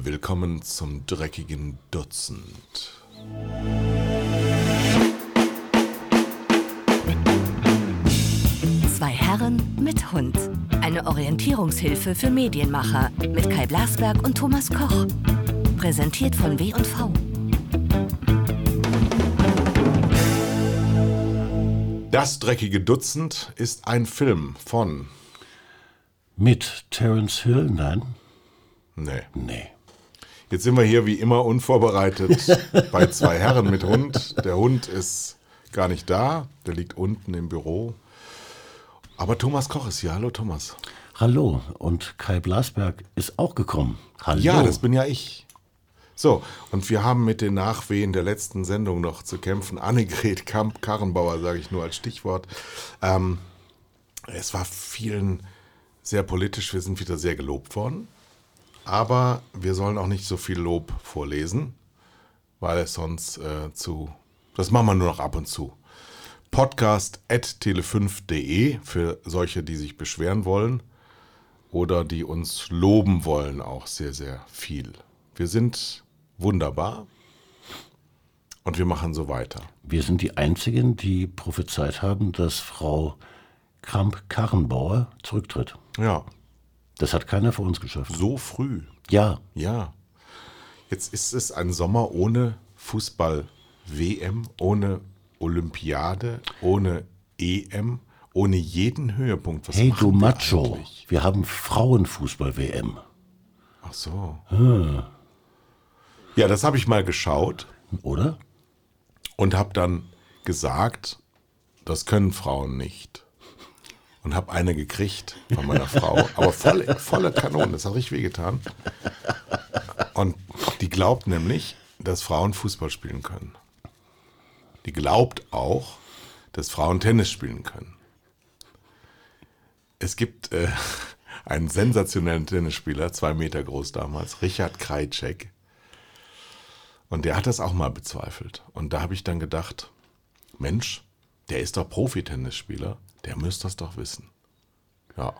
willkommen zum dreckigen Dutzend. Zwei Herren mit Hund. Eine Orientierungshilfe für Medienmacher mit Kai Blasberg und Thomas Koch. Präsentiert von W&V. Das dreckige Dutzend ist ein Film von. Mit Terence Hill? Nein. Nee. Nee. Jetzt sind wir hier wie immer unvorbereitet bei zwei Herren mit Hund. Der Hund ist gar nicht da, der liegt unten im Büro. Aber Thomas Koch ist hier. Hallo Thomas. Hallo. Und Kai Blasberg ist auch gekommen. Hallo. Ja, das bin ja ich. So, und wir haben mit den Nachwehen der letzten Sendung noch zu kämpfen. Annegret Kamp-Karrenbauer, sage ich nur als Stichwort. Ähm, es war vielen sehr politisch, wir sind wieder sehr gelobt worden. Aber wir sollen auch nicht so viel Lob vorlesen, weil es sonst äh, zu. Das machen wir nur noch ab und zu. Podcast at tele5.de für solche, die sich beschweren wollen oder die uns loben wollen, auch sehr, sehr viel. Wir sind wunderbar und wir machen so weiter. Wir sind die Einzigen, die prophezeit haben, dass Frau Kramp-Karrenbauer zurücktritt. Ja, Das hat keiner vor uns geschafft. so früh. Ja, Ja. Jetzt ist es ein Sommer ohne Fußball-WM, ohne Olympiade, ohne EM, ohne jeden Höhepunkt. Was hey du Macho, eigentlich? wir haben Frauenfußball-WM. Ach so. Ja, das habe ich mal geschaut Oder? und habe dann gesagt, das können Frauen nicht. Und habe eine gekriegt von meiner Frau, aber volle, volle Kanone, das hat richtig wehgetan. Und die glaubt nämlich, dass Frauen Fußball spielen können. Die glaubt auch, dass Frauen Tennis spielen können. Es gibt äh, einen sensationellen Tennisspieler, zwei Meter groß damals, Richard Krajcek. Und der hat das auch mal bezweifelt. Und da habe ich dann gedacht, Mensch, der ist doch Profi-Tennisspieler, der müsste das doch wissen. Ja.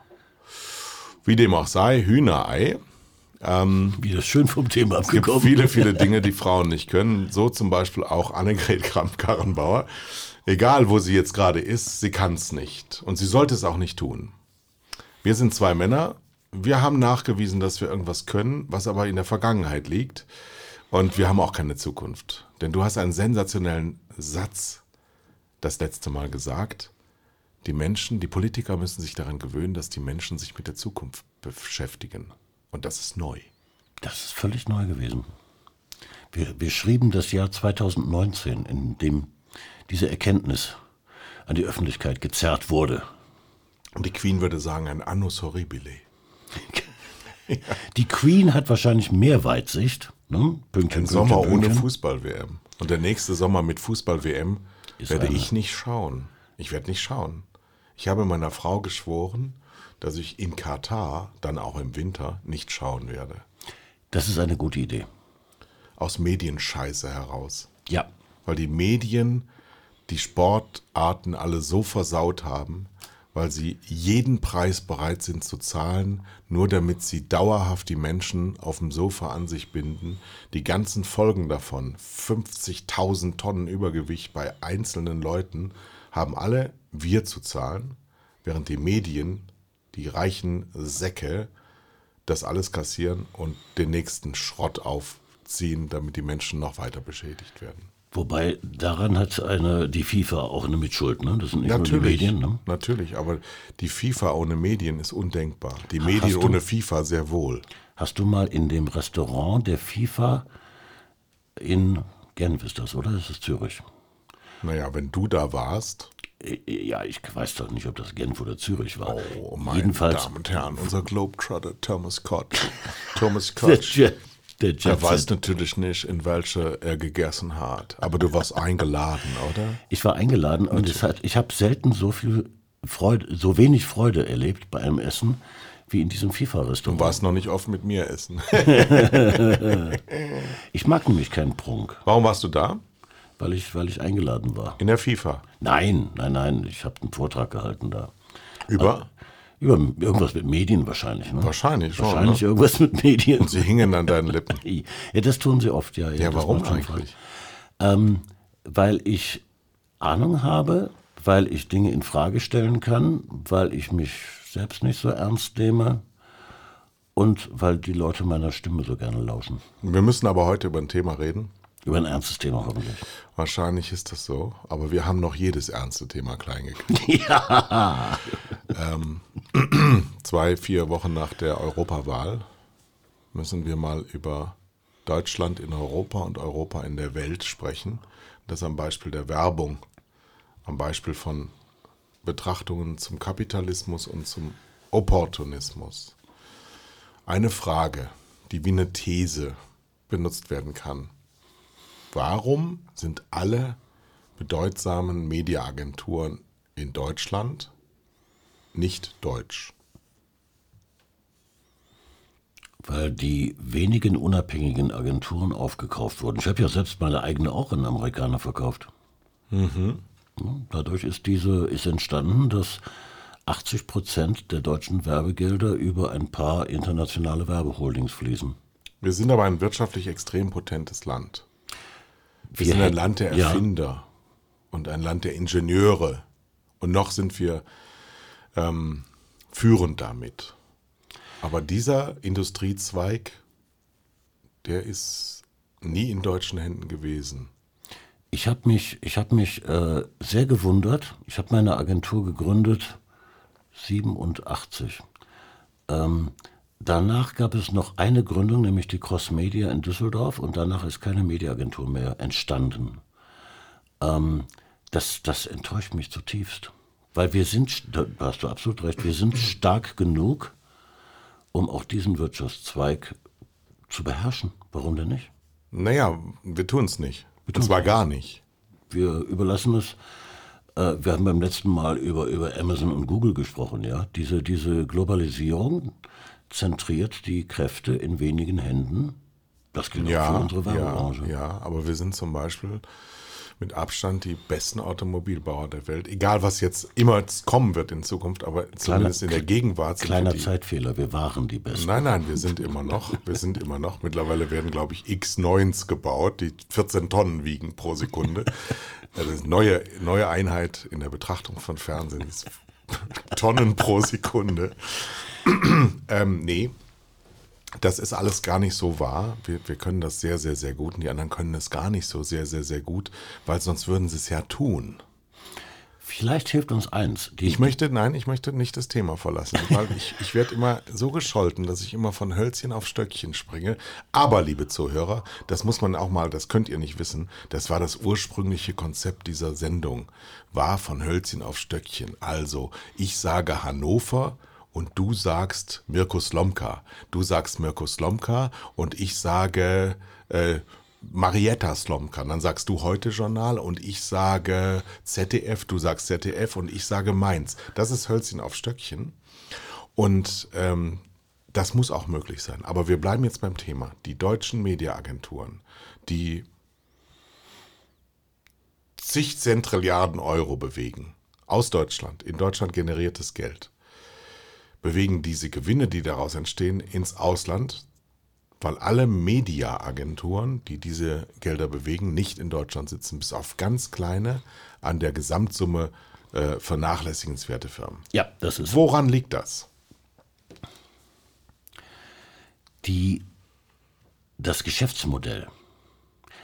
Wie dem auch sei, Hühnerei. Wie das schön vom Thema Es gibt abgekommen. viele, viele Dinge, die Frauen nicht können. So zum Beispiel auch Annegret Kramp-Karrenbauer. Egal, wo sie jetzt gerade ist, sie kann es nicht. Und sie sollte es auch nicht tun. Wir sind zwei Männer. Wir haben nachgewiesen, dass wir irgendwas können, was aber in der Vergangenheit liegt. Und wir haben auch keine Zukunft. Denn du hast einen sensationellen Satz das letzte Mal gesagt. Die Menschen, die Politiker müssen sich daran gewöhnen, dass die Menschen sich mit der Zukunft beschäftigen. Und das ist neu. Das ist völlig neu gewesen. Wir, wir schrieben das Jahr 2019, in dem diese Erkenntnis an die Öffentlichkeit gezerrt wurde. Und die Queen würde sagen, ein Annus Horribile. Die Queen hat wahrscheinlich mehr Weitsicht. Ne? Pünktchen, Ein Sommer Pünktchen, ohne Pünktchen. Fußball-WM. Und der nächste Sommer mit Fußball-WM werde einer. ich nicht schauen. Ich werde nicht schauen. Ich habe meiner Frau geschworen, dass ich in Katar, dann auch im Winter, nicht schauen werde. Das ist eine gute Idee. Aus Medienscheiße heraus. Ja. Weil die Medien die Sportarten alle so versaut haben, weil sie jeden Preis bereit sind zu zahlen, nur damit sie dauerhaft die Menschen auf dem Sofa an sich binden. Die ganzen Folgen davon, 50.000 Tonnen Übergewicht bei einzelnen Leuten, haben alle wir zu zahlen, während die Medien, die reichen Säcke, das alles kassieren und den nächsten Schrott aufziehen, damit die Menschen noch weiter beschädigt werden. Wobei daran hat eine, die FIFA auch eine Mitschuld. Ne? Das sind nicht nur die Natürlich, Medien. Ne? natürlich, aber die FIFA ohne Medien ist undenkbar. Die Medien du- ohne FIFA sehr wohl. Hast du mal in dem Restaurant der FIFA in Genf ist das, oder? Das ist Zürich. Naja, wenn du da warst, Äh, Ja, ich weiß doch nicht, ob das Genf oder Zürich war. oh meine Jedenfalls Damen und Herren, unser Globetrotter Thomas Koch. Thomas der, Koch. Der Jet Er weiß natürlich nicht, in welche er gegessen hat. Aber du warst eingeladen, oder? Ich war eingeladen und es hat, ich habe selten so viel Freude, so wenig Freude erlebt bei einem Essen wie in diesem Du FIFA-Restaurant. warst noch nicht oft mit mir essen. Ich mag nämlich keinen Prunk, Warum warst du da? Weil ich, weil ich eingeladen war. In der FIFA. Nein, nein, nein, ich habe einen Vortrag gehalten da. Über? Über irgendwas mit Medien wahrscheinlich, ne? Wahrscheinlich schon. Wahrscheinlich ne? irgendwas mit Medien. Und sie hingen an deinen Lippen. Ja, das tun sie oft, ja. Ja, das warum eigentlich? Ähm, weil ich Ahnung habe, weil ich Dinge in Frage stellen kann, weil ich mich selbst nicht so ernst nehme und weil die Leute meiner Stimme so gerne lauschen. Wir müssen aber heute über ein Thema reden. Über ein ernstes Thema hoffentlich. Wahrscheinlich ist das so, aber wir haben noch jedes ernste Thema klein gekriegt. Ja. Zwei, vier Wochen nach der Europawahl müssen wir mal über Deutschland in Europa und Europa in der Welt sprechen. Das am Beispiel der Werbung, am Beispiel von Betrachtungen zum Kapitalismus und zum Opportunismus. Eine Frage, die wie eine These benutzt werden kann. Warum sind alle bedeutsamen Mediaagenturen in Deutschland nicht deutsch? Weil die wenigen unabhängigen Agenturen aufgekauft wurden. Ich habe ja selbst meine eigene auch an Amerikaner verkauft. Ja, Dadurch ist diese ist entstanden, dass 80 Prozent der deutschen Werbegelder über ein paar internationale Werbeholdings fließen. Wir sind aber ein wirtschaftlich extrem potentes Land. Wir, Wir sind ein Land der ja. Erfinder und ein Land der Ingenieure. Und noch sind wir ähm, führend damit. Aber dieser Industriezweig, der ist nie in deutschen Händen gewesen. Ich habe mich, ich hab mich äh, sehr gewundert. Ich habe meine Agentur gegründet 87. Ähm, danach gab es noch eine Gründung, nämlich die Cross Media in Düsseldorf, und danach ist keine Mediaagentur mehr entstanden. Ähm, das, das enttäuscht mich zutiefst. Weil wir sind, da hast du absolut recht, wir sind stark genug, um auch diesen Wirtschaftszweig zu beherrschen. Warum denn nicht? Naja, wir tun es nicht. Und zwar gar nicht. Wir überlassen es. Äh, wir haben beim letzten Mal über, über Amazon und Google gesprochen, ja. Diese, diese Globalisierung zentriert die Kräfte in wenigen Händen. Das gilt auch für Ja, unsere ja, Werbebranche. ja, aber wir sind zum Beispiel mit Abstand die besten Automobilbauer der Welt. Egal, was jetzt immer kommen wird in Zukunft, aber zumindest in der Gegenwart sind Kleiner wir die, Zeitfehler, wir waren die Besten. Nein, nein, wir sind immer noch. Wir sind immer noch. Mittlerweile werden, glaube ich, X9s gebaut, die 14 Tonnen wiegen pro Sekunde. Das ist eine neue, neue Einheit in der Betrachtung von Fernsehen. Tonnen pro Sekunde. ähm, nee, das ist alles gar nicht so wahr. Wir, wir können das sehr, sehr, sehr gut und die anderen können es gar nicht so sehr, sehr, sehr gut, weil sonst würden sie es ja tun. Vielleicht hilft uns eins. Ich möchte, nein, ich möchte nicht das Thema verlassen, weil ich, ich werde immer so gescholten, dass ich immer von Hölzchen auf Stöckchen springe. Aber, liebe Zuhörer, das muss man auch mal, das könnt ihr nicht wissen, das war das ursprüngliche Konzept dieser Sendung, war von Hölzchen auf Stöckchen. Also, ich sage Hannover und du sagst Mirko Slomka. Du sagst Mirko Slomka und ich sage äh, Marietta Slomka. Dann sagst du heute Journal und ich sage ZDF, du sagst ZDF und ich sage Mainz. Das ist Hölzchen auf Stöckchen. Und ähm, das muss auch möglich sein. Aber wir bleiben jetzt beim Thema. Die deutschen Mediaagenturen, die zig Zentrilliarden Euro bewegen, aus Deutschland, in Deutschland generiertes Geld, bewegen diese Gewinne, die daraus entstehen, ins Ausland, weil alle Mediaagenturen, die diese Gelder bewegen, nicht in Deutschland sitzen, bis auf ganz kleine, an der Gesamtsumme äh, vernachlässigenswerte Firmen. ja, das ist Woran liegt das? die, das Geschäftsmodell.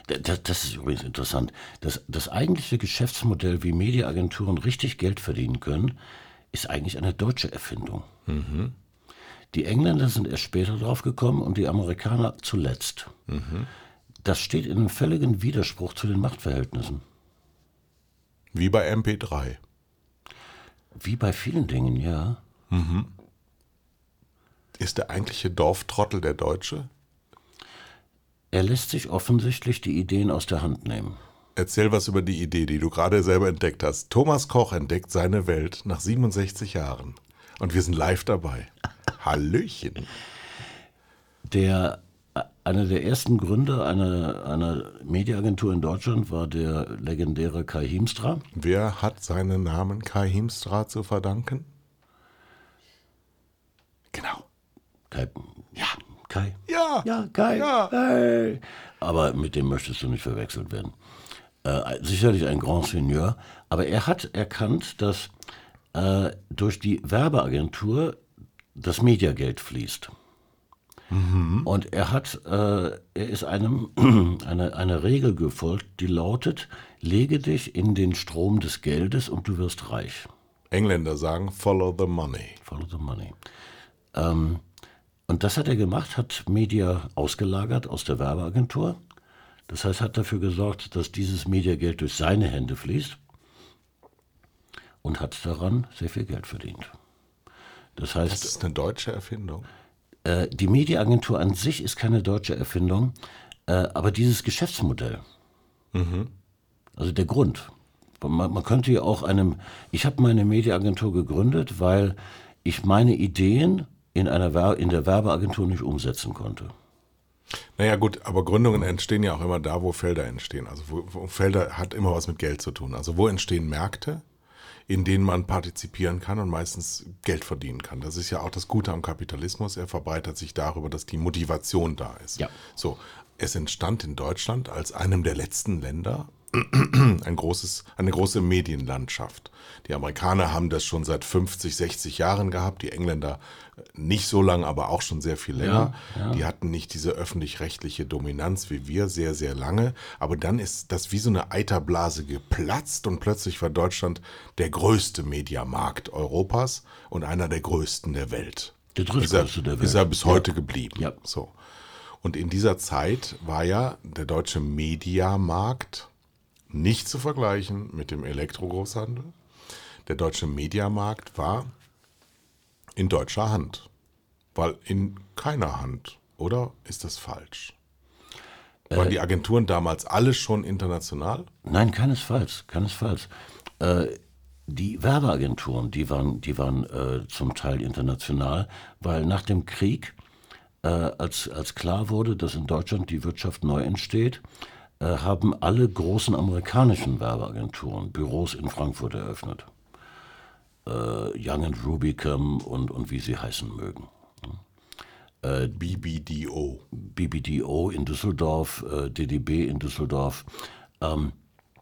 Das, das ist übrigens interessant. Das, das eigentliche Geschäftsmodell, wie Mediaagenturen richtig Geld verdienen können, ist eigentlich eine deutsche Erfindung. Die Engländer sind erst später drauf gekommen und die Amerikaner zuletzt. Das steht in einem völligen Widerspruch zu den Machtverhältnissen. Wie bei MP3. Wie bei vielen Dingen, ja. Ist der eigentliche Dorftrottel der Deutsche? Er lässt sich offensichtlich die Ideen aus der Hand nehmen. Erzähl was über die Idee, die du gerade selber entdeckt hast. Thomas Koch entdeckt seine Welt nach 67 Jahren. Und wir sind live dabei. Hallöchen. Der, einer der ersten Gründer einer, einer Mediaagentur in Deutschland war der legendäre Kai Hiemstra. Wer hat seinen Namen Kai Hiemstra zu verdanken? Genau. Kai, ja, Kai. Ja. Ja, Kai. Ja. Hey. Aber mit dem möchtest du nicht verwechselt werden. Äh, sicherlich ein Grand Seigneur, aber er hat erkannt, dass äh, durch die Werbeagentur das Mediageld fließt. Und er hat, äh, er ist einem eine, eine Regel gefolgt, die lautet: Lege dich in den Strom des Geldes und du wirst reich. Engländer sagen, follow the money. Follow the money. Ähm, und das hat er gemacht, hat Media ausgelagert aus der Werbeagentur. Das heißt, hat dafür gesorgt, dass dieses Mediageld durch seine Hände fließt und hat daran sehr viel Geld verdient. Das heißt, Das ist eine deutsche Erfindung. äh, die Mediaagentur an sich ist keine deutsche Erfindung, äh, aber dieses Geschäftsmodell, also der Grund. Man, man könnte ja auch einem, ich habe meine Mediaagentur gegründet, weil ich meine Ideen in, einer in der Werbeagentur nicht umsetzen konnte. Naja gut, aber Gründungen entstehen ja auch immer da, wo Felder entstehen. Also wo, wo Felder hat immer was mit Geld zu tun. Also wo entstehen Märkte, in denen man partizipieren kann und meistens Geld verdienen kann. Das ist ja auch das Gute am Kapitalismus. Er verbreitet sich darüber, dass die Motivation da ist. Ja. So, es entstand in Deutschland als einem der letzten Länder ein großes, eine große Medienlandschaft. Die Amerikaner haben das schon seit 50, 60 Jahren gehabt, die Engländer nicht so lange, aber auch schon sehr viel länger. Die hatten nicht diese öffentlich-rechtliche Dominanz wie wir sehr, sehr lange. Aber dann ist das wie so eine Eiterblase geplatzt und plötzlich war Deutschland der größte Mediamarkt Europas und einer der größten der Welt. Der drittgrößte ist er, der Welt. Ist er bis heute geblieben. Ja. So. Und in dieser Zeit war ja der deutsche Mediamarkt nicht zu vergleichen mit dem Elektrogroßhandel. Der deutsche Mediamarkt war in deutscher Hand, weil in keiner Hand, oder ist das falsch? Waren die Agenturen damals alle schon international? Nein, keinesfalls, keinesfalls. Äh, die Werbeagenturen, die waren, die waren äh, zum Teil international, weil nach dem Krieg, äh, als, als klar wurde, dass in Deutschland die Wirtschaft neu entsteht, äh, haben alle großen amerikanischen Werbeagenturen Büros in Frankfurt eröffnet. Äh, Young and Rubicam und, und wie sie heißen mögen. BBDO. BBDO in Düsseldorf, äh, DDB in Düsseldorf,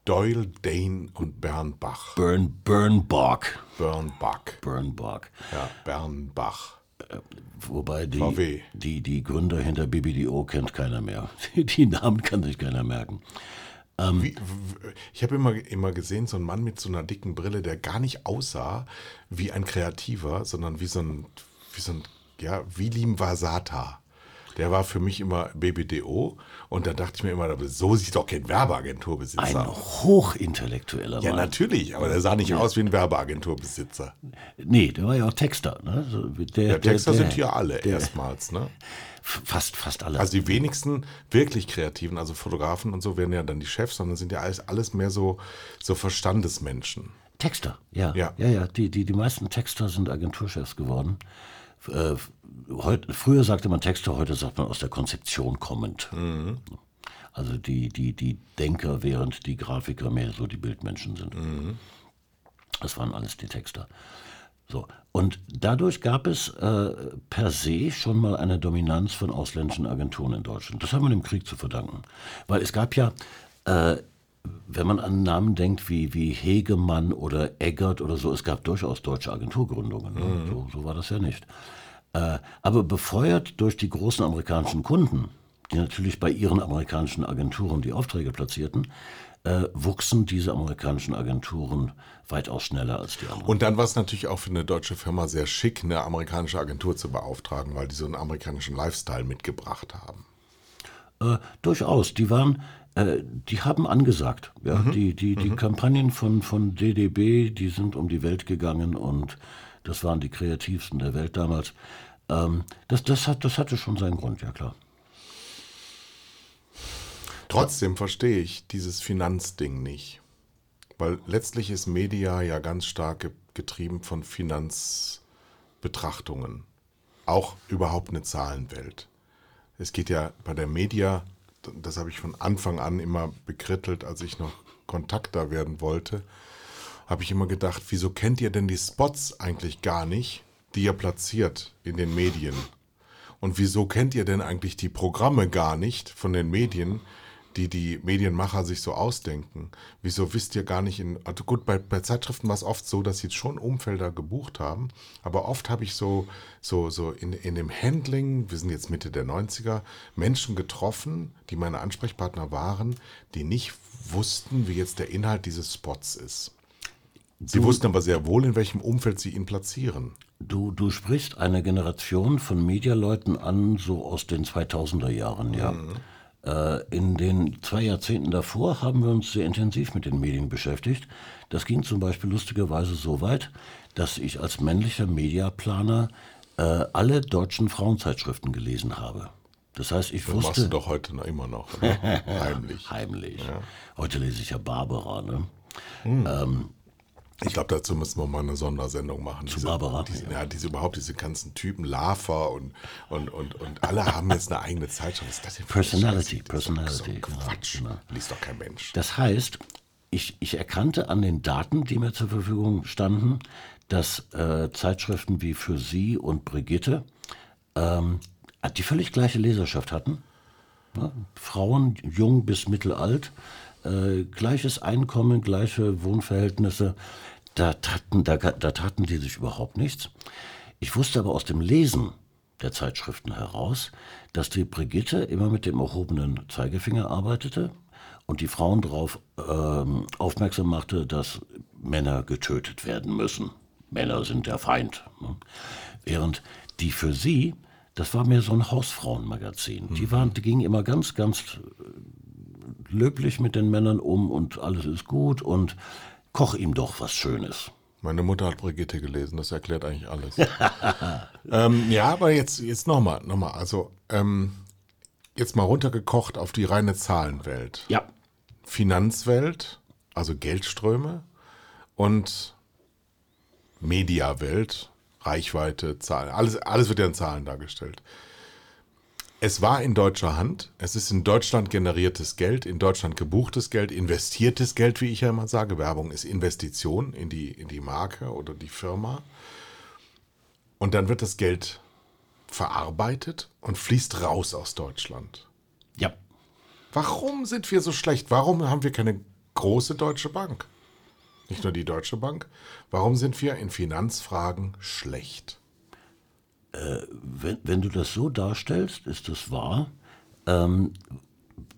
Doyle, Dane und Bernbach. Bernbach. Bernbach. Bernbach. Ja, Bernbach. Wobei die, VW. die, die Gründer hinter BBDO kennt keiner mehr. Die Namen kann sich keiner merken. Wie, w- ich habe immer, immer gesehen, so ein Mann mit so einer dicken Brille, der gar nicht aussah wie ein Kreativer, sondern wie so ein, wie so ein, ja, Wilim Vasata. Der war für mich immer BBDO und da dachte ich mir immer, so sieht doch kein Ein Werbeagenturbesitzer aus. hochintellektueller Ja, Mann. natürlich, aber der sah nicht aus wie ein Werbeagenturbesitzer. Nee, der war ja auch Texter. Ne? So, der, Ja, Texter der, sind hier alle der, erstmals, ne? Fast, fast alle. Also die wenigsten wirklich Kreativen, also Fotografen und so, werden ja dann die Chefs, sondern sind ja alles, alles mehr so, so Verstandesmenschen. Texter, ja. Ja. Ja, ja. Die, die, die meisten Texter sind Agenturchefs geworden. F- Äh, heut, früher sagte man Texter, heute sagt man aus der Konzeption kommend. Also die, die, die Denker, während die Grafiker mehr so die Bildmenschen sind. Das waren alles die Texter. So. Und dadurch gab es äh, per se schon mal eine Dominanz von ausländischen Agenturen in Deutschland. Das haben wir dem Krieg zu verdanken. Weil es gab ja, äh, wenn man an Namen denkt wie, wie Hegemann oder Eggert oder so, es gab durchaus deutsche Agenturgründungen. Ne? So, so war das ja nicht. Äh, aber befeuert durch die großen amerikanischen Kunden, die natürlich bei ihren amerikanischen Agenturen die Aufträge platzierten, äh, wuchsen diese amerikanischen Agenturen weitaus schneller als die anderen. Und dann war es natürlich auch für eine deutsche Firma sehr schick, eine amerikanische Agentur zu beauftragen, weil die so einen amerikanischen Lifestyle mitgebracht haben. Äh, durchaus, die waren, äh, die haben angesagt. Ja? Die, die, die Kampagnen von, von DDB, die sind um die Welt gegangen und das waren die kreativsten der Welt damals. Ähm, das, das, hat, das hatte schon seinen Grund, ja klar. Trotzdem verstehe ich dieses Finanzding nicht. Weil letztlich ist Media ja ganz stark ge- getrieben von Finanzbetrachtungen. Auch überhaupt eine Zahlenwelt. Es geht ja bei der Media, das habe ich von Anfang an immer bekrittelt, als ich noch Kontakter werden wollte, habe ich immer gedacht, wieso kennt ihr denn die Spots eigentlich gar nicht, die ihr platziert in den Medien? Und wieso kennt ihr denn eigentlich die Programme gar nicht von den Medien, die die Medienmacher sich so ausdenken? Wieso wisst ihr gar nicht in, also gut, bei, bei Zeitschriften war es oft so, dass sie schon Umfelder gebucht haben, aber oft habe ich so, so, so in, in dem Handling, wir sind jetzt Mitte der 90er, Menschen getroffen, die meine Ansprechpartner waren, die nicht wussten, wie jetzt der Inhalt dieses Spots ist. Sie wussten aber sehr wohl, in welchem Umfeld sie ihn platzieren. Du, du sprichst eine Generation von Medialeuten an, so aus den 2000er Jahren, ja. Äh, in den zwei Jahrzehnten davor haben wir uns sehr intensiv mit den Medien beschäftigt. Das ging zum Beispiel lustigerweise so weit, dass ich als männlicher Mediaplaner äh, alle deutschen Frauenzeitschriften gelesen habe. Das heißt, ich Das machst wusste. du doch heute noch immer noch. Heimlich. Heimlich. Heute lese ich ja Barbara, ne? Ich glaube, dazu müssen wir mal eine Sondersendung machen. Zu Barbara? Diese, ja, diese überhaupt, diese ganzen Typen, Lava und, und, und, und alle haben jetzt eine eigene Zeitschrift. Was ist das denn Personality? Das doch Personality, So Quatsch. genau. Liest doch kein Mensch. Das heißt, ich, ich erkannte an den Daten, die mir zur Verfügung standen, dass äh, Zeitschriften wie Für Sie und Brigitte ähm, die völlig gleiche Leserschaft hatten. Ja, Frauen, jung bis mittelalt, äh, gleiches Einkommen, gleiche Wohnverhältnisse. Da taten, da, da taten die sich überhaupt nichts. Ich wusste aber aus dem Lesen der Zeitschriften heraus, dass die Brigitte immer mit dem erhobenen Zeigefinger arbeitete und die Frauen darauf ähm, aufmerksam machte, dass Männer getötet werden müssen. Männer sind der Feind. Ne? Während die für sie, das war mehr so ein Hausfrauenmagazin. Die, waren, die gingen immer ganz, ganz löblich mit den Männern um und alles ist gut und koch ihm doch was Schönes. Meine Mutter hat Brigitte gelesen, das erklärt eigentlich alles. ähm, ja, aber jetzt, jetzt nochmal, nochmal. Also, ähm, jetzt mal runtergekocht auf die reine Zahlenwelt. Ja, Finanzwelt, also Geldströme und Mediawelt, Reichweite, Zahlen, alles, alles wird ja in Zahlen dargestellt. Es war in deutscher Hand, es ist in Deutschland generiertes Geld, in Deutschland gebuchtes Geld, investiertes Geld, wie ich ja immer sage. Werbung ist Investition in die, in die Marke oder die Firma. Und dann wird das Geld verarbeitet und fließt raus aus Deutschland. ja. Warum sind wir so schlecht? Warum haben wir keine große deutsche Bank? Nicht nur die Deutsche Bank. Warum sind wir in Finanzfragen schlecht? Wenn, wenn du das so darstellst, ist das wahr. Ähm,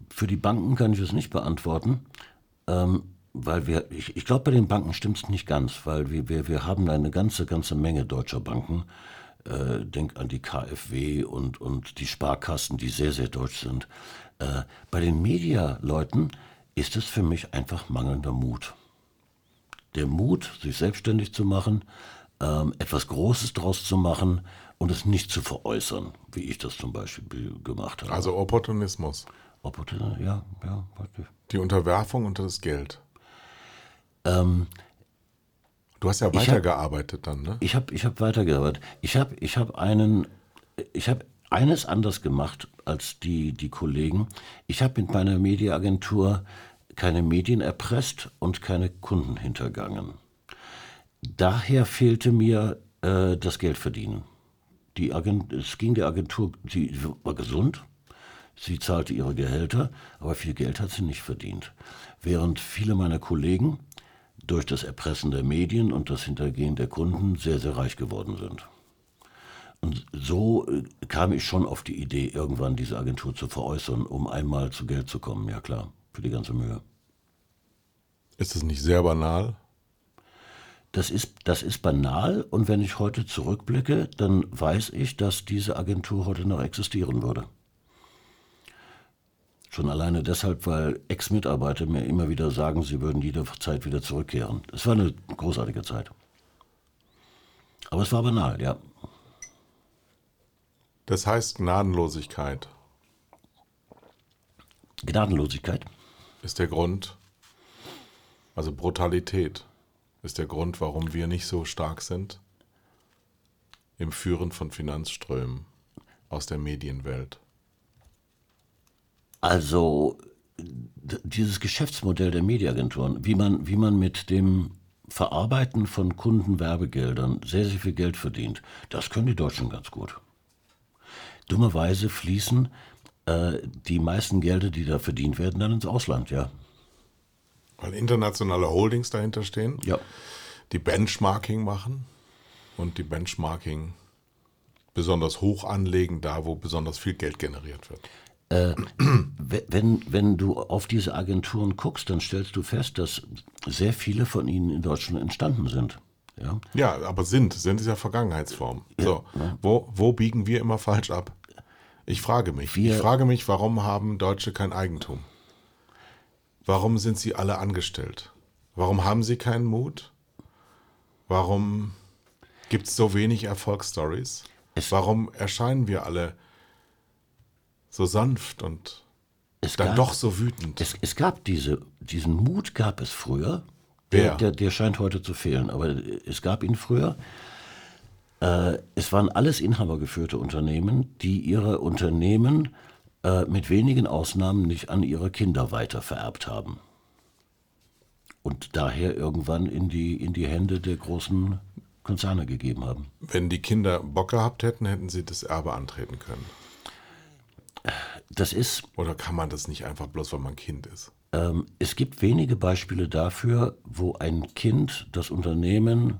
für die Banken kann ich es nicht beantworten, ähm, weil wir, ich, ich glaube, bei den Banken stimmt es nicht ganz, weil wir, wir, wir haben eine ganze, ganze Menge deutscher Banken. Äh, denk an die KfW und, und die Sparkassen, die sehr, sehr deutsch sind. Äh, bei den Medialeuten ist es für mich einfach mangelnder Mut. Der Mut, sich selbstständig zu machen, ähm, etwas Großes draus zu machen und es nicht zu veräußern, wie ich das zum Beispiel gemacht habe. Also Opportunismus. Opportun, ja, ja, warte. Die Unterwerfung unter das Geld. Ähm, Du hast ja hab- weitergearbeitet dann, ne? Ich habe ich hab weitergearbeitet. Ich habe ich hab einen, ich habe eines anders gemacht als die, die Kollegen. Ich habe mit meiner Mediaagentur keine Medien erpresst und keine Kunden hintergangen. Daher fehlte mir äh, das Geldverdienen. Die Agent, es ging der Agentur, sie war gesund, sie zahlte ihre Gehälter, aber viel Geld hat sie nicht verdient. Während viele meiner Kollegen durch das Erpressen der Medien und das Hintergehen der Kunden sehr, sehr reich geworden sind. Und so äh, kam ich schon auf die Idee, irgendwann diese Agentur zu veräußern, um einmal zu Geld zu kommen. Ja klar, für die ganze Mühe. Ist es nicht sehr banal? Das ist, das ist banal und wenn ich heute zurückblicke, dann weiß ich, dass diese Agentur heute noch existieren würde. Schon alleine deshalb, weil Ex-Mitarbeiter mir immer wieder sagen, sie würden jederzeit wieder zurückkehren. Es war eine großartige Zeit. Aber es war banal, ja. Das heißt Gnadenlosigkeit Gnadenlosigkeit. ist der Grund, also Brutalität ist der Grund, warum wir nicht so stark sind im Führen von Finanzströmen aus der Medienwelt. Also dieses Geschäftsmodell der Mediaagenturen, wie man, wie man mit dem Verarbeiten von Kundenwerbegeldern sehr, sehr viel Geld verdient. Das können die Deutschen ganz gut. Dummerweise fließen äh, die meisten Gelder, die da verdient werden, dann ins Ausland, ja. Weil internationale Holdings dahinter stehen, Ja. die Benchmarking machen und die Benchmarking besonders hoch anlegen, da wo besonders viel Geld generiert wird. We- Wenn, wenn du auf diese Agenturen guckst, dann stellst du fest, dass sehr viele von ihnen in Deutschland entstanden sind. Ja? Ja, aber sind, sind ist ja Vergangenheitsform. So, wo, wo biegen wir immer falsch ab? Ich frage mich. Wir- ich frage mich, warum haben Deutsche kein Eigentum? Warum sind sie alle angestellt? Warum haben sie keinen Mut? Warum gibt es so wenig Erfolgsstories? Es- Warum erscheinen wir alle so sanft und Es dann gab- doch so wütend? Es, es gab diese, diesen Mut gab es früher. Wer? Der, der, der scheint heute zu fehlen, aber es gab ihn früher. Äh, es waren alles inhabergeführte Unternehmen, die ihre Unternehmen äh, mit wenigen Ausnahmen nicht an ihre Kinder weitervererbt haben. Und daher irgendwann in die, in die Hände der großen Konzerne gegeben haben. Wenn die Kinder Bock gehabt hätten, hätten sie das Erbe antreten können. Das ist Oder kann man das nicht einfach bloß, weil man Kind ist? Ähm, es gibt wenige Beispiele dafür, wo ein Kind das Unternehmen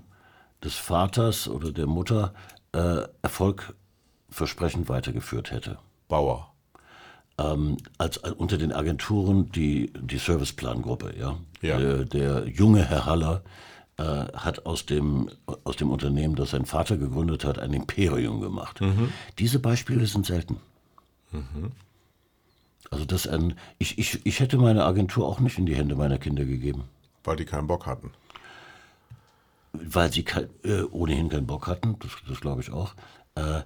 des Vaters oder der Mutter äh, erfolgversprechend weitergeführt hätte. Bauer. Ähm, als, äh, unter den Agenturen die, die Serviceplangruppe. Ja? Ja. Der, der junge Herr Haller äh, hat aus dem, aus dem Unternehmen, das sein Vater gegründet hat, ein Imperium gemacht. Diese Beispiele sind selten. Also das ein, ich, ich, ich hätte meine Agentur auch nicht in die Hände meiner Kinder gegeben. Weil die keinen Bock hatten. Weil sie kein, äh, ohnehin keinen Bock hatten, das, das glaube ich auch. Äh,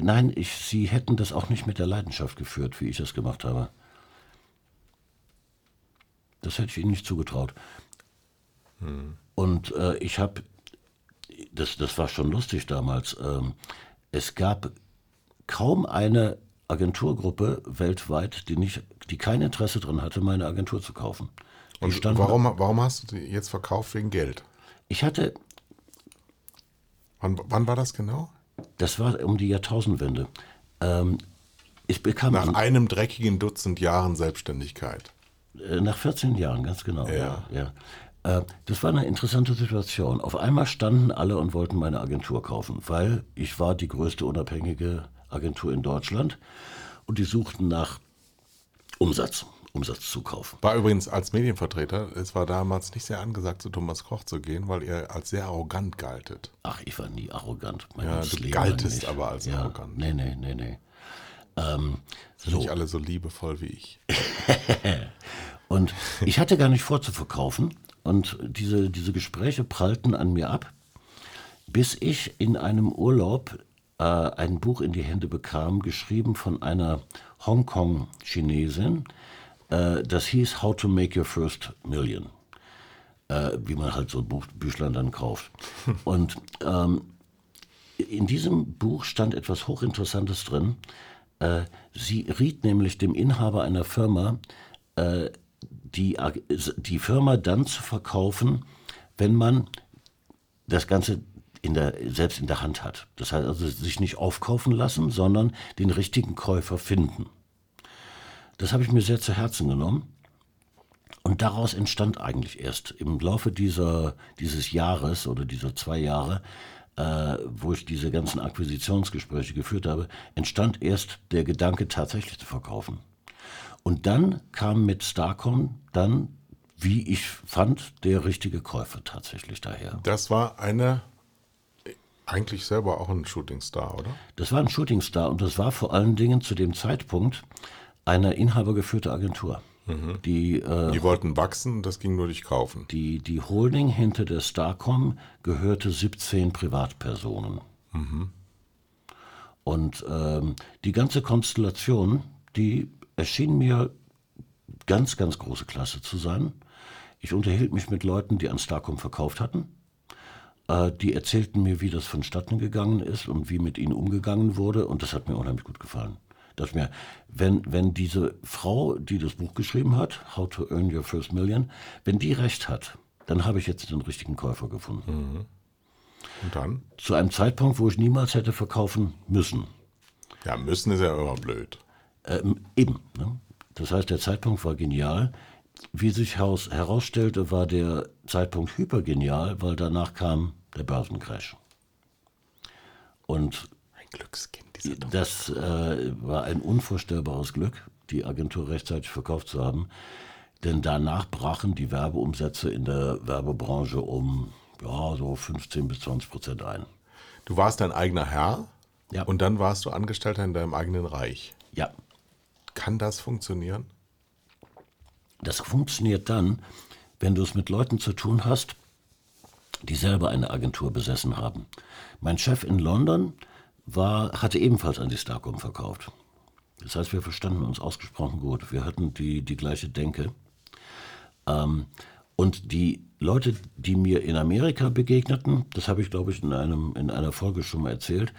nein, ich, sie hätten das auch nicht mit der Leidenschaft geführt, wie ich das gemacht habe. Das hätte ich ihnen nicht zugetraut. Und äh, ich habe, das, das war schon lustig damals, ähm, es gab kaum eine Agenturgruppe weltweit, die, nicht, die kein Interesse daran hatte, meine Agentur zu kaufen. Die Und standen- warum, warum hast du die jetzt verkauft? Wegen Geld. Ich hatte, Wann, wann war das genau? Das war um die Jahrtausendwende. Ähm, ich bekam Nach einem dreckigen Dutzend Jahren Selbstständigkeit. äh, nach 14 Jahren, ganz genau. Ja. ja. Äh, das war eine interessante Situation. Auf einmal standen alle und wollten meine Agentur kaufen, weil ich war die größte unabhängige Agentur in Deutschland und die suchten nach Umsatz, Umsatzzukauf. War übrigens als Medienvertreter, es war damals nicht sehr angesagt, zu Thomas Koch zu gehen, weil ihr als sehr arrogant galtet. Ach, ich war nie arrogant. Mein Ja, du Leben galtest nicht. aber als ja, arrogant. Nee, nee, nee, nee. Sind nicht alle so liebevoll wie ich. Und ich hatte gar nicht vor zu verkaufen. Und diese, diese Gespräche prallten an mir ab, bis ich in einem Urlaub äh, ein Buch in die Hände bekam, geschrieben von einer Hongkong-Chinesin. Äh, das hieß How to Make Your First Million. Äh, wie man halt so Buch, Büchlein dann kauft. Und ähm, in diesem Buch stand etwas Hochinteressantes drin. Äh, sie riet nämlich dem Inhaber einer Firma, die, die Firma dann zu verkaufen, wenn man das Ganze in der, selbst in der Hand hat. Das heißt also sich nicht aufkaufen lassen, sondern den richtigen Käufer finden. Das habe ich mir sehr zu Herzen genommen. Und daraus entstand eigentlich erst im Laufe dieser, dieses Jahres oder dieser zwei Jahre, äh, wo ich diese ganzen Akquisitionsgespräche geführt habe, entstand erst der Gedanke, tatsächlich zu verkaufen. Und dann kam mit Starcom dann, wie ich fand, der richtige Käufer tatsächlich daher. Das war eine, eigentlich selber auch ein Shootingstar, oder? Das war ein Shootingstar und das war vor allen Dingen zu dem Zeitpunkt eine inhabergeführte Agentur. Die, äh, Die wollten wachsen das ging nur durch Kaufen. die, die Holding hinter der Starcom gehörte 17 Privatpersonen. Und ähm, die ganze Konstellation, die erschien mir ganz, ganz große Klasse zu sein. Ich unterhielt mich mit Leuten, die an Starcom verkauft hatten. Äh, die erzählten mir, wie das vonstatten gegangen ist und wie mit ihnen umgegangen wurde. Und das hat mir unheimlich gut gefallen. Dass mir, wenn, wenn diese Frau, die das Buch geschrieben hat, How to Earn Your First Million, wenn die recht hat, dann habe ich jetzt den richtigen Käufer gefunden. Und dann? Zu einem Zeitpunkt, wo ich niemals hätte verkaufen müssen. Ja, müssen ist ja immer blöd. Ähm, eben. Ne? Das heißt, der Zeitpunkt war genial. Wie sich heraus, herausstellte, war der Zeitpunkt hypergenial, weil danach kam der Börsencrash. Und Glückskind, dieser Doch. das äh, war ein unvorstellbares Glück, die Agentur rechtzeitig verkauft zu haben. Denn danach brachen die Werbeumsätze in der Werbebranche um ja, so 15 bis 20 Prozent ein. Du warst dein eigener Herr Ja. und dann warst du Angestellter in deinem eigenen Reich. Ja, Kann das funktionieren? Das funktioniert dann, wenn du es mit Leuten zu tun hast, die selber eine Agentur besessen haben. Mein Chef in London war, hatte ebenfalls an die Starcom verkauft. Das heißt, wir verstanden uns ausgesprochen gut. Wir hatten die, die gleiche Denke. Ähm, und die Leute, die mir in Amerika begegneten, das habe ich, glaube ich, in, einem, in einer Folge schon mal erzählt,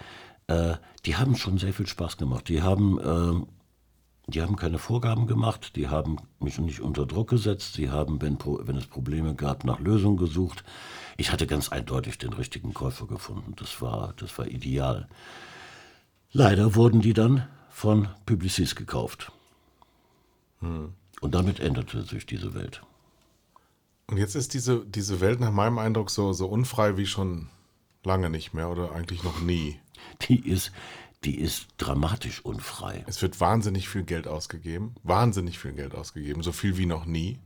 äh, die haben schon sehr viel Spaß gemacht. Die haben, ähm, die haben keine Vorgaben gemacht, die haben mich nicht unter Druck gesetzt, sie haben, wenn, wenn es Probleme gab, nach Lösungen gesucht. Ich hatte ganz eindeutig den richtigen Käufer gefunden. Das war, das war ideal. Leider wurden die dann von Publicis gekauft. Und damit änderte sich diese Welt. Und jetzt ist diese, diese Welt nach meinem Eindruck so, so unfrei wie schon lange nicht mehr oder eigentlich noch nie. Die ist, die ist dramatisch unfrei. Es wird wahnsinnig viel Geld ausgegeben, wahnsinnig viel Geld ausgegeben, so viel wie noch nie.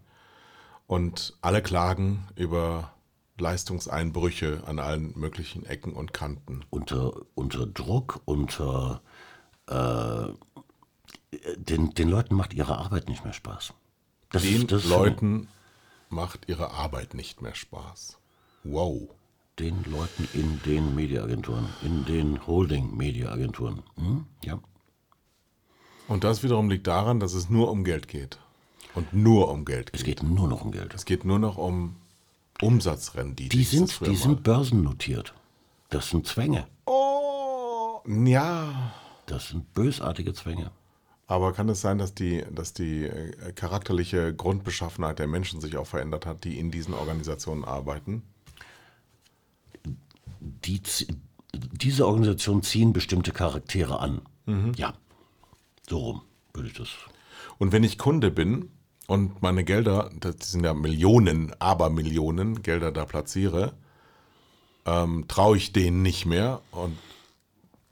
Und alle klagen über Leistungseinbrüche an allen möglichen Ecken und Kanten. Unter, unter Druck, unter äh, den, den Leuten macht ihre Arbeit nicht mehr Spaß. Das Den das Leuten macht ihre Arbeit nicht mehr Spaß. Wow. Den Leuten in den Mediaagenturen, in den Holding-Mediaagenturen. Hm? Ja. Und das wiederum liegt daran, dass es nur um Geld geht. Und nur um Geld Es geht. geht nur noch um Geld. Es geht nur noch um Umsatzrendite. Die sind, die mal. sind börsennotiert. Das sind Zwänge. Oh, ja. Das sind bösartige Zwänge. Aber kann es sein, dass die, dass die äh, charakterliche Grundbeschaffenheit der Menschen sich auch verändert hat, die in diesen Organisationen arbeiten? Die, diese Organisationen ziehen bestimmte Charaktere an. Ja. So rum würde ich das. Und wenn ich Kunde bin und meine Gelder, das sind ja Millionen, aber Millionen Gelder da platziere, ähm, traue ich denen nicht mehr und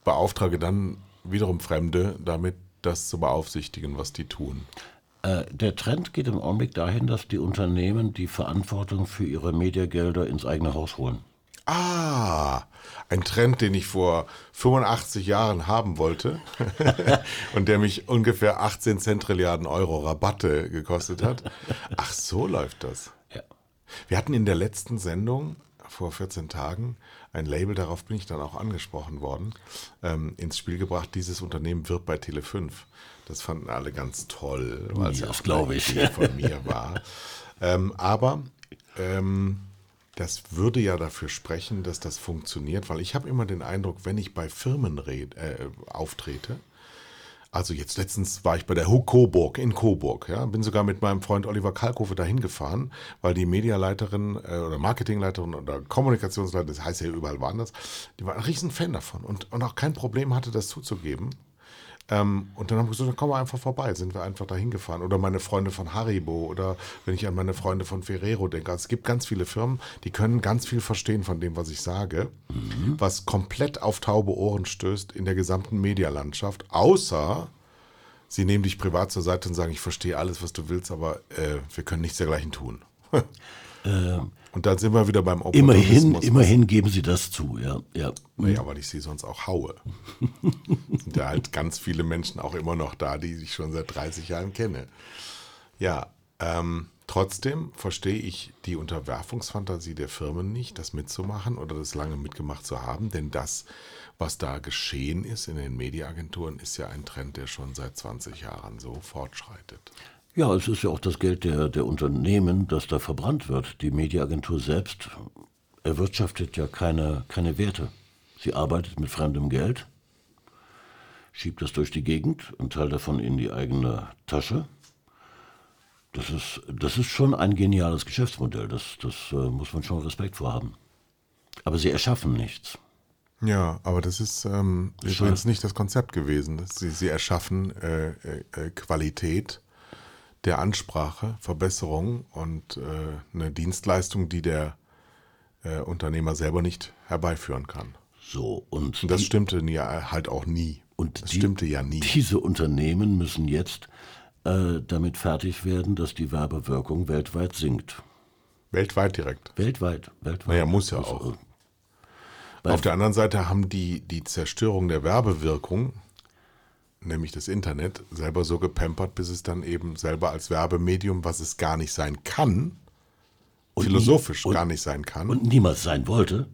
beauftrage dann wiederum Fremde damit, das zu beaufsichtigen, was die tun. Äh, der Trend geht im Augenblick dahin, dass die Unternehmen die Verantwortung für ihre Mediagelder ins eigene Haus holen. Ah, ein Trend, den ich vor 85 Jahren haben wollte und der mich ungefähr 18 Zentrilliarden Euro Rabatte gekostet hat. Ach, so läuft das. Ja. Wir hatten in der letzten Sendung vor 14 Tagen ein Label, darauf bin ich dann auch angesprochen worden, ähm, ins Spiel gebracht, dieses Unternehmen wird bei Tele5. Das fanden alle ganz toll, weil es Ja, auch glaub eine ich. Von mir war. Ähm, aber ähm, das würde ja dafür sprechen, dass das funktioniert, weil ich habe immer den Eindruck, wenn ich bei Firmen red, äh, auftrete, also jetzt letztens war ich bei der Ho Coburg in Coburg, ja, bin sogar mit meinem Freund Oliver Kalkofe dahin gefahren, weil die Medialeiterin äh, oder Marketingleiterin oder Kommunikationsleiterin, das heißt ja überall woanders, die war ein riesen Fan davon und, und auch kein Problem hatte, das zuzugeben. Ähm, und dann haben wir gesagt, dann kommen wir einfach vorbei, sind wir einfach dahin gefahren. Oder meine Freunde von Haribo oder wenn ich an meine Freunde von Ferrero denke. Also es gibt ganz viele Firmen, die können ganz viel verstehen von dem, was ich sage, was komplett auf taube Ohren stößt in der gesamten Medialandschaft, außer sie nehmen dich privat zur Seite und sagen, ich verstehe alles, was du willst, aber äh, wir können nichts dergleichen tun. und dann sind wir wieder beim Immerhin, Opportunismus. immerhin geben sie das zu, ja. ja. Naja, weil ich sie sonst auch haue. sind ja halt ganz viele Menschen auch immer noch da, die ich schon seit 30 Jahren kenne. Ja, ähm, trotzdem verstehe ich die Unterwerfungsfantasie der Firmen nicht, das mitzumachen oder das lange mitgemacht zu haben, denn das, was da geschehen ist in den Mediaagenturen, ist ja ein Trend, der schon seit 20 Jahren so fortschreitet. Ja, es ist ja auch das Geld der, der Unternehmen, das da verbrannt wird. Die Mediaagentur selbst erwirtschaftet ja keine, keine Werte. Sie arbeitet mit fremdem Geld, schiebt es durch die Gegend, einen Teil davon in die eigene Tasche. Das ist, das ist schon ein geniales Geschäftsmodell. Das, das äh, muss man schon Respekt vor haben. Aber sie erschaffen nichts. Ja, aber das ist ähm, übrigens nicht das Konzept gewesen. Das- Sie, sie erschaffen äh, äh, äh, Qualität der Ansprache, Verbesserung und äh, eine Dienstleistung, die der äh, Unternehmer selber nicht herbeiführen kann. So, und, Und das die, stimmte ja halt auch nie. und das die- stimmte ja nie. diese Unternehmen müssen jetzt äh, damit fertig werden, dass die Werbewirkung weltweit sinkt. Weltweit direkt. Weltweit, weltweit. Naja, muss ja Also, auch. Weil- Auf der anderen Seite haben die die Zerstörung der Werbewirkung, nämlich das Internet, selber so gepampert, bis es dann eben selber als Werbemedium, was es gar nicht sein kann, Und philosophisch nie- und- gar nicht sein kann, Und niemals sein wollte.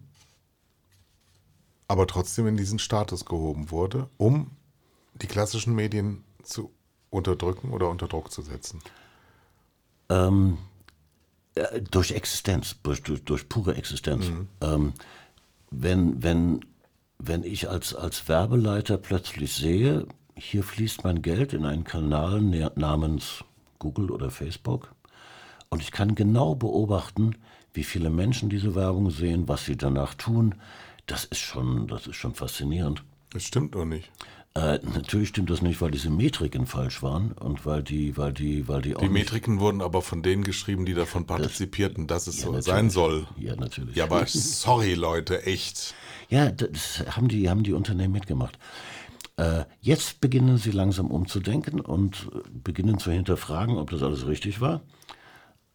aber trotzdem in diesen Status gehoben wurde, um die klassischen Medien zu unterdrücken oder unter Druck zu setzen. Ähm, äh, durch Existenz, durch, durch, durch pure Existenz. Ähm, wenn, wenn, wenn ich als, als Werbeleiter plötzlich sehe, hier fließt mein Geld in einen Kanal namens Google oder Facebook und ich kann genau beobachten, wie viele Menschen diese Werbung sehen, was sie danach tun, das ist schon, das ist schon faszinierend. Das stimmt doch nicht. Äh, natürlich stimmt das nicht, weil diese Metriken falsch waren und weil die, weil die, weil die auch Die Metriken wurden aber von denen geschrieben, die davon partizipierten, dass es so natürlich. sein soll. Ja, natürlich. Ja, aber sorry, Leute, echt. Ja, das haben die, haben die Unternehmen mitgemacht. Äh, jetzt beginnen sie langsam umzudenken und beginnen zu hinterfragen, ob das alles richtig war.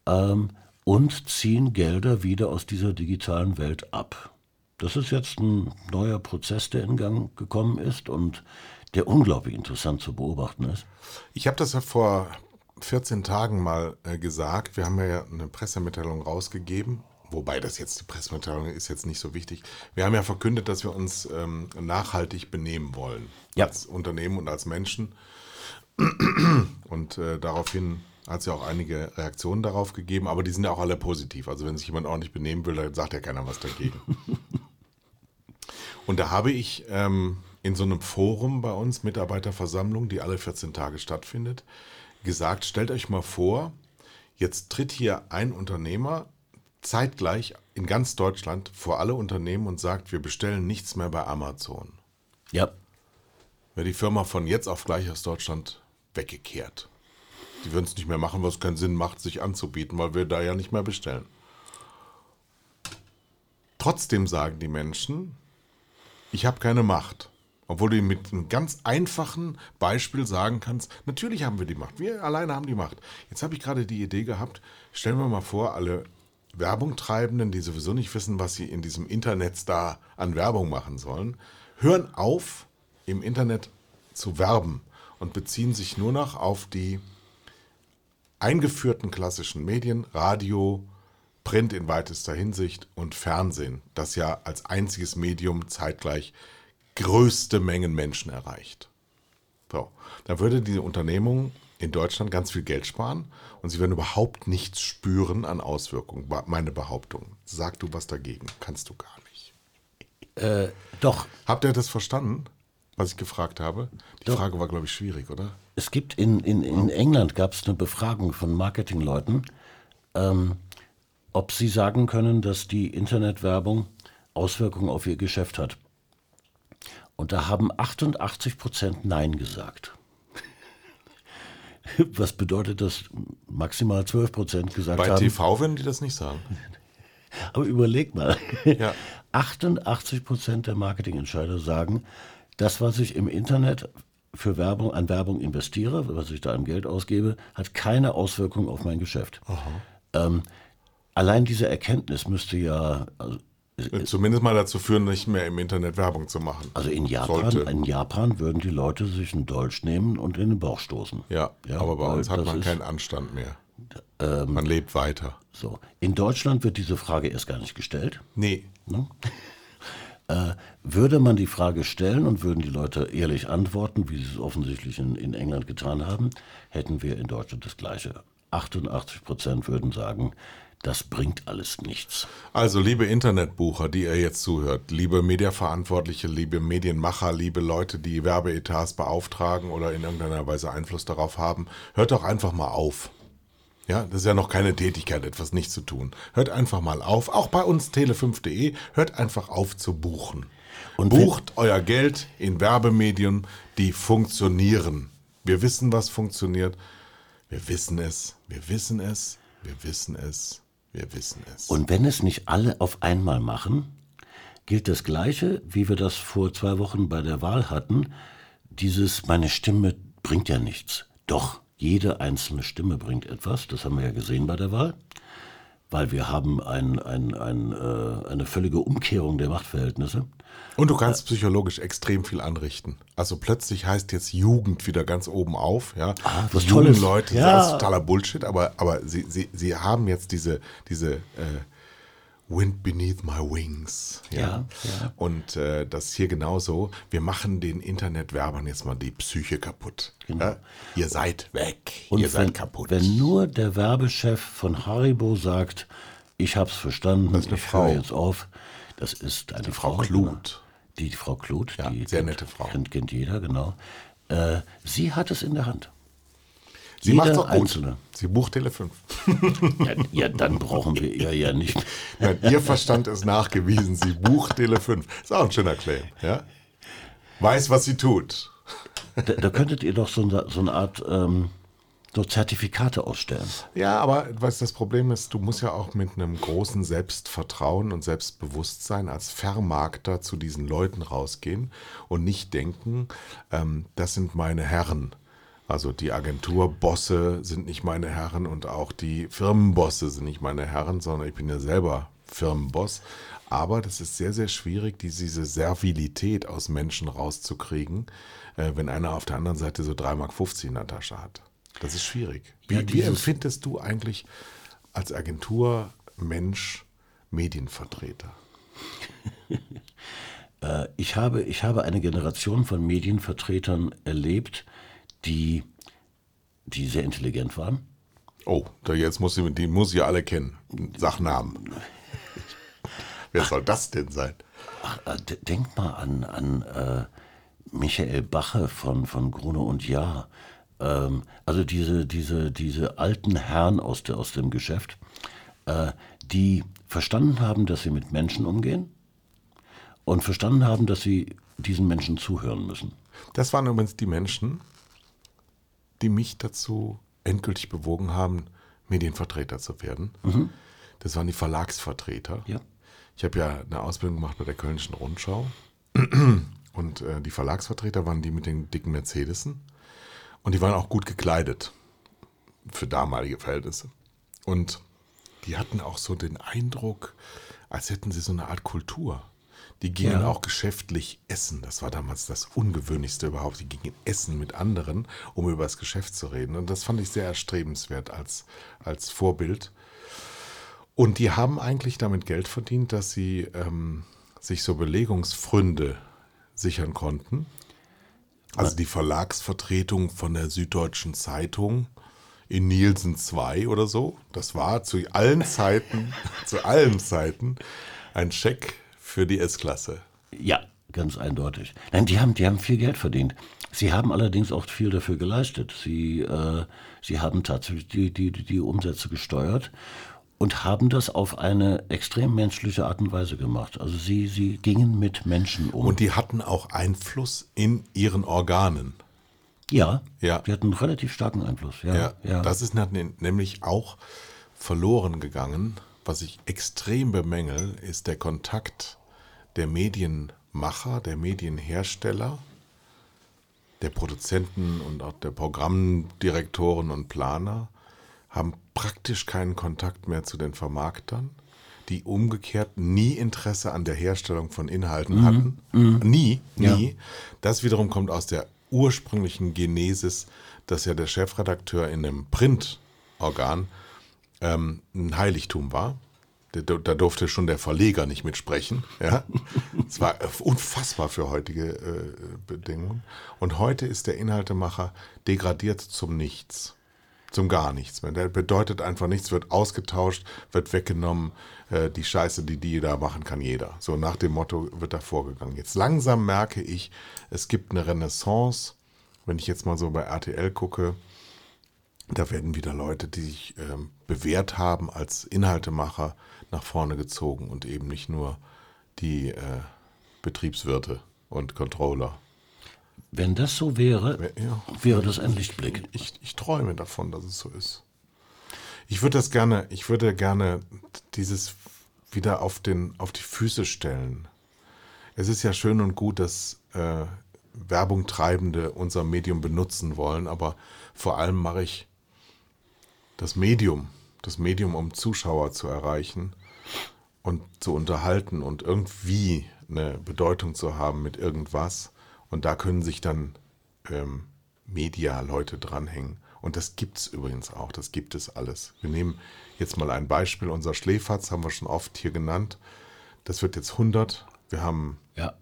Ähm, und ziehen Gelder wieder aus dieser digitalen Welt ab. Das ist jetzt ein neuer Prozess, der in Gang gekommen ist und der unglaublich interessant zu beobachten ist. Ich habe das ja vor 14 Tagen mal äh, gesagt. Wir haben ja eine Pressemitteilung rausgegeben. Wobei das jetzt, die Pressemitteilung ist jetzt nicht so wichtig. Wir haben ja verkündet, dass wir uns ähm, nachhaltig benehmen wollen. Ja. Als Unternehmen und als Menschen. Und äh, daraufhin hat es ja auch einige Reaktionen darauf gegeben, aber die sind ja auch alle positiv. Also wenn sich jemand ordentlich benehmen will, dann sagt ja keiner was dagegen. Und da habe ich ähm, in so einem Forum bei uns, Mitarbeiterversammlung, die alle 14 Tage stattfindet, gesagt, stellt euch mal vor, jetzt tritt hier ein Unternehmer zeitgleich in ganz Deutschland vor alle Unternehmen und sagt, wir bestellen nichts mehr bei Amazon. Ja, Wäre die Firma von jetzt auf gleich aus Deutschland weggekehrt. Die würden es nicht mehr machen, was keinen Sinn macht, sich anzubieten, weil wir da ja nicht mehr bestellen. Trotzdem sagen die Menschen, ich habe keine Macht. Obwohl du mit einem ganz einfachen Beispiel sagen kannst, natürlich haben wir die Macht. Wir alleine haben die Macht. Jetzt habe ich gerade die Idee gehabt, stellen wir mal vor, alle Werbungtreibenden, die sowieso nicht wissen, was sie in diesem Internet da an Werbung machen sollen, hören auf, im Internet zu werben und beziehen sich nur noch auf die eingeführten klassischen Medien, Radio, Print in weitester Hinsicht und Fernsehen, das ja als einziges Medium zeitgleich größte Mengen Menschen erreicht. So, da würde diese Unternehmung in Deutschland ganz viel Geld sparen und sie werden überhaupt nichts spüren an Auswirkungen. Meine Behauptung. Sag du was dagegen. Kannst du gar nicht. äh, doch. Habt ihr das verstanden, was ich gefragt habe? Die Doch. Frage war, glaube ich, schwierig, oder? Es gibt in, in, in England gab es eine Befragung von Marketingleuten, ähm, ob sie sagen können, dass die Internetwerbung Auswirkungen auf ihr Geschäft hat. Und da haben 88 Prozent Nein gesagt. Was bedeutet, dass maximal 12 Prozent gesagt Bei haben. TV werden die das nicht sagen. Aber überleg mal. Ja. 88 Prozent der Marketingentscheider sagen, das, was ich im Internet für Werbung, an Werbung investiere, was ich da an Geld ausgebe, hat keine Auswirkung auf mein Geschäft. Ähm, allein diese Erkenntnis müsste ja, also, Zumindest mal dazu führen, nicht mehr im Internet Werbung zu machen. also in Japan, Sollte. in Japan würden die Leute sich einen Dolch nehmen und in den Bauch stoßen. Ja, Ja, aber bei uns hat man keinen Anstand mehr. man lebt weiter. So. In Deutschland wird diese Frage erst gar nicht gestellt. Nee, Äh, würde man die Frage stellen und würden die Leute ehrlich antworten, wie sie es offensichtlich in, in England getan haben, hätten wir in Deutschland das Gleiche. 88 Prozent würden sagen, das bringt alles nichts. Also, liebe Internetbucher, die ihr jetzt zuhört, liebe Mediaverantwortliche, liebe Medienmacher, liebe Leute, die Werbeetats beauftragen oder in irgendeiner Weise Einfluss darauf haben, hört doch einfach mal auf. Ja, das ist ja noch keine Tätigkeit, etwas nicht zu tun. Hört einfach mal auf, auch bei uns tele5.de, hört einfach auf zu buchen. Und Bucht euer Geld in Werbemedien, die funktionieren. Wir wissen, was funktioniert. Wir wissen es, wir wissen es, wir wissen es, wir wissen es. Und wenn es nicht alle auf einmal machen, gilt das Gleiche, wie wir das vor zwei Wochen bei der Wahl hatten. Dieses, meine Stimme bringt ja nichts. Doch, jede einzelne Stimme bringt etwas. Das haben wir ja gesehen bei der Wahl. Weil wir haben ein, ein, ein, äh, eine völlige Umkehrung der Machtverhältnisse. Und du kannst psychologisch extrem viel anrichten. Also plötzlich heißt jetzt Jugend wieder ganz oben auf. Ja, Ah, was Die jungen. Leute, Ja. das ist totaler Bullshit, aber, aber sie, sie, sie haben jetzt diese, diese äh, Wind beneath my wings. Ja. Ja, ja. Und äh, das ist hier genauso. Wir machen den Internetwerbern jetzt mal die Psyche kaputt. Ja? Ihr seid weg. Und Ihr seid wenn, kaputt. wenn nur der Werbechef von Haribo sagt, ich hab's verstanden, Das ist eine ich Frau. jetzt auf, das ist eine Frau Frau. Kluth. Die, die Frau Kluth, die sehr kennt- nette Frau. Kennt, kennt jeder, genau. Äh, sie hat es in der Hand. Sie macht auch gut. Einzelne. Sie bucht Tele 5. Ja, ja, dann brauchen wir ihr ja nicht. Nein, ihr Verstand ist nachgewiesen. Sie bucht Tele 5. Ist auch ein schöner Claim. Ja? Weiß, was sie tut. Da, da könntet ihr doch so, eine- so eine Art ähm, so Zertifikate ausstellen. Ja, aber was das Problem ist, du musst ja auch mit einem großen Selbstvertrauen und Selbstbewusstsein als Vermarkter zu diesen Leuten rausgehen und nicht denken, ähm, das sind meine Herren. Also die Agenturbosse sind nicht meine Herren und auch die Firmenbosse sind nicht meine Herren, sondern ich bin ja selber Firmenboss. Aber das ist sehr, sehr schwierig, die- diese Servilität aus Menschen rauszukriegen, äh, wenn einer auf der anderen Seite so 3,50 Mark in der Tasche hat. Das ist schwierig. Wie, Ja, wie empfindest du eigentlich als Agenturmensch Medienvertreter? Äh, ich, habe, ich habe eine Generation von Medienvertretern erlebt, die, die sehr intelligent waren. Oh, da jetzt muss ich, die muss ich alle kennen. Sag Namen. Wer soll das denn sein? Ach, äh, denk mal an, an äh, Michael Bache von, von Grune und Jahr. Ähm, also diese, diese, diese alten Herren aus, der, aus dem Geschäft, äh, die verstanden haben, dass sie mit Menschen umgehen und verstanden haben, dass sie diesen Menschen zuhören müssen. Das waren übrigens die Menschen, die mich dazu endgültig bewogen haben, Medienvertreter zu werden. Das waren die Verlagsvertreter. Ja. Ich habe ja eine Ausbildung gemacht bei der Kölnischen Rundschau. Und äh, die Verlagsvertreter waren die mit den dicken Mercedesen. Und die waren auch gut gekleidet. Für damalige Verhältnisse. Und die hatten auch so den Eindruck, als hätten sie so eine Art Kultur. Die gingen Ja. auch geschäftlich essen. Das war damals das Ungewöhnlichste überhaupt. Die gingen essen mit anderen, um über das Geschäft zu reden. Und das fand ich sehr erstrebenswert als, als Vorbild. Und die haben eigentlich damit Geld verdient, dass sie ähm, sich so Belegungsfründe sichern konnten. Also die Verlagsvertretung von der Süddeutschen Zeitung in Nielsen 2 oder so. Das war zu allen Zeiten, zu allen Zeiten ein Scheck für die S-Klasse. Ja, ganz eindeutig. Nein, die haben, die haben viel Geld verdient. Sie haben allerdings auch viel dafür geleistet. Sie, äh, sie haben tatsächlich die, die, die Umsätze gesteuert und haben das auf eine extrem menschliche Art und Weise gemacht. Also sie, sie gingen mit Menschen um. Und die hatten auch Einfluss in ihren Organen. ja, Ja. die hatten einen relativ starken Einfluss. Ja, Ja, ja. das ist nämlich auch verloren gegangen. Was ich extrem bemängel, ist der Kontakt der Medienmacher, der Medienhersteller, der Produzenten und auch der Programmdirektoren und Planer haben praktisch keinen Kontakt mehr zu den Vermarktern, die umgekehrt nie Interesse an der Herstellung von Inhalten hatten. Nie, nie. Das wiederum kommt aus der ursprünglichen Genesis, dass ja der Chefredakteur in einem Printorgan ähm, ein Heiligtum war. Da, durfte schon der Verleger nicht mitsprechen. Ja? Es war unfassbar für heutige äh, Bedingungen. Und heute ist der Inhaltemacher degradiert zum Nichts. Zum gar nichts mehr. Der bedeutet einfach nichts, wird ausgetauscht, wird weggenommen. Äh, die Scheiße, die die da machen, kann jeder. So nach dem Motto wird da vorgegangen. Jetzt langsam merke ich, es gibt eine Renaissance. Wenn ich jetzt mal so bei RTL gucke, Da werden wieder Leute, die sich ähm, bewährt haben als Inhaltemacher, nach vorne gezogen und eben nicht nur die äh, Betriebswirte und Controller. Wenn das so wäre, Ja. wäre das ein Lichtblick. Ich, ich träume davon, dass es so ist. Ich würde das gerne, ich würde gerne dieses wieder auf, den, auf die Füße stellen. Es ist ja schön und gut, dass äh, Werbung Treibende unser Medium benutzen wollen, aber vor allem mache ich das Medium, das Medium, um Zuschauer zu erreichen und zu unterhalten und irgendwie eine Bedeutung zu haben mit irgendwas. Und da können sich dann ähm, Media-Leute dranhängen. Und das gibt es übrigens auch, das gibt es alles. Wir nehmen jetzt mal ein Beispiel, unser Schläferz haben wir schon oft hier genannt. Das wird jetzt 100. Wir haben Ja.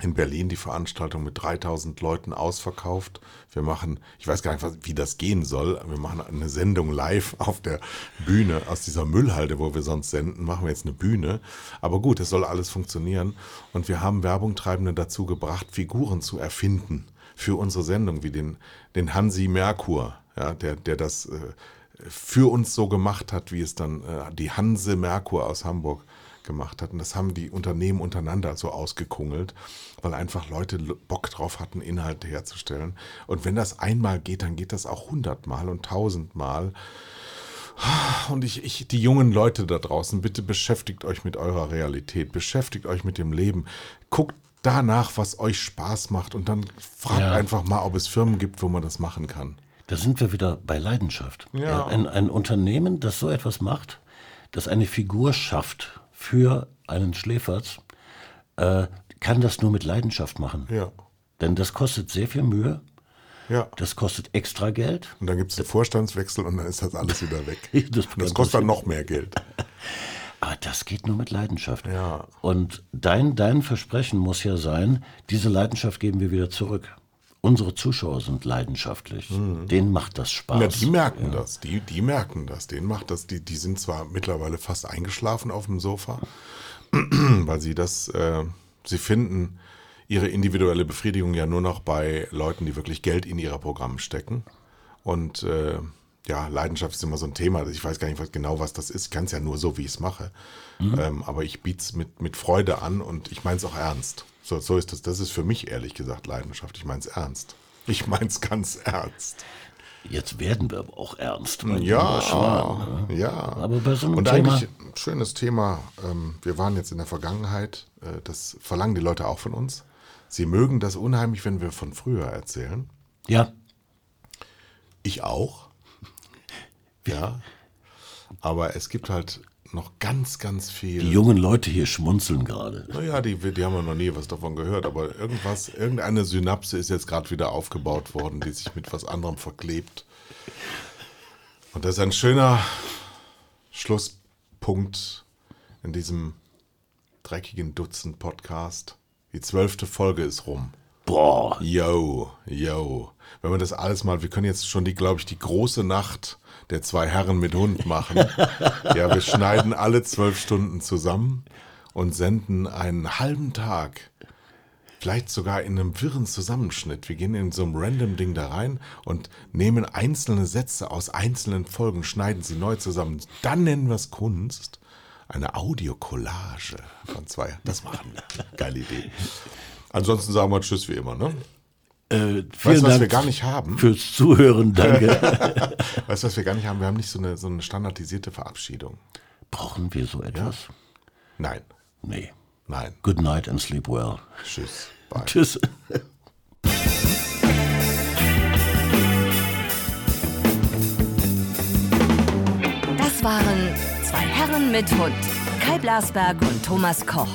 In Berlin die Veranstaltung mit 3000 Leuten ausverkauft. Wir machen, ich weiß gar nicht, was, wie das gehen soll. Wir machen eine Sendung live auf der Bühne aus dieser Müllhalde, wo wir sonst senden, machen wir jetzt eine Bühne. Aber gut, es soll alles funktionieren. Und wir haben Werbungtreibende dazu gebracht, Figuren zu erfinden für unsere Sendung, wie den, den Hansi Merkur, ja, der, der das äh, für uns so gemacht hat, wie es dann äh, die Hanse Merkur aus Hamburg gemacht hat. Und das haben die Unternehmen untereinander so ausgekungelt, weil einfach Leute Bock drauf hatten, Inhalte herzustellen. Und wenn das einmal geht, dann geht das auch hundertmal und tausendmal. Und ich, ich, die jungen Leute da draußen, bitte beschäftigt euch mit eurer Realität, beschäftigt euch mit dem Leben, guckt danach, was euch Spaß macht und dann fragt Ja. einfach mal, ob es Firmen gibt, wo man das machen kann. Da sind wir wieder bei Leidenschaft. Ja. ein, ein Unternehmen, das so etwas macht, das eine Figur schafft für einen Schläferz, äh, kann das nur mit Leidenschaft machen. Ja, Denn das kostet sehr viel Mühe, ja. das kostet extra Geld. Und dann gibt es einen Vorstandswechsel und dann ist das alles wieder weg. Das das kostet dann noch mehr Geld. Aber das geht nur mit Leidenschaft. Ja. Und dein, dein Versprechen muss ja sein, diese Leidenschaft geben wir wieder zurück. Unsere Zuschauer sind leidenschaftlich. Denen macht das Spaß. Mhm. Ja, die merken das, die, die merken das. Denen macht das, die, die sind zwar mittlerweile fast eingeschlafen auf dem Sofa, weil sie das, äh, sie finden ihre individuelle Befriedigung ja nur noch bei Leuten, die wirklich Geld in ihre Programme stecken. Und äh, ja, Leidenschaft ist immer so ein Thema. Ich weiß gar nicht was, genau, was das ist. Ich kann es ja nur so, wie ich es mache. Ähm, aber ich biete es mit, mit Freude an und ich meine es auch ernst. So, so ist das. Das ist für mich ehrlich gesagt Leidenschaft. Ich meine es ernst. Ich meine es ganz ernst. Jetzt werden wir aber auch ernst. Ja, Schwan, ne? ja. Aber bei so einem Und Thema- eigentlich ein schönes Thema. Ähm, wir waren jetzt in der Vergangenheit. Äh, das verlangen die Leute auch von uns. Sie mögen das unheimlich, wenn wir von früher erzählen. Ja, Ich auch. Ja. Aber es gibt halt noch ganz, ganz viel. die jungen Leute hier schmunzeln gerade. Naja, die, die haben ja noch nie was davon gehört, aber irgendwas, irgendeine Synapse ist jetzt gerade wieder aufgebaut worden, die sich mit was anderem verklebt. Und das ist ein schöner Schlusspunkt in diesem dreckigen Dutzend-Podcast. Die zwölfte Folge ist rum. Boah, Yo, yo. Wenn wir das alles mal, wir können jetzt schon die, glaube ich, die große Nacht der zwei Herren mit Hund machen. ja, wir schneiden alle zwölf Stunden zusammen und senden einen halben Tag, vielleicht sogar in einem wirren Zusammenschnitt. Wir gehen in so einem random Ding da rein und nehmen einzelne Sätze aus einzelnen Folgen, schneiden sie neu zusammen. Dann nennen wir es Kunst. Eine Audiokollage von zwei. Das machen wir. Geile Idee. Ansonsten sagen wir Tschüss wie immer, ne? äh, Weißt du, was Dank wir gar nicht haben? fürs Zuhören. Danke. Weißt du, was wir gar nicht haben? Wir haben nicht so eine, so eine standardisierte Verabschiedung. Brauchen wir so etwas? Nein, Nee. nein. Good night and sleep well. Tschüss. Bye. Tschüss. Das waren zwei Herren mit Hund. Kai Blasberg und Thomas Koch.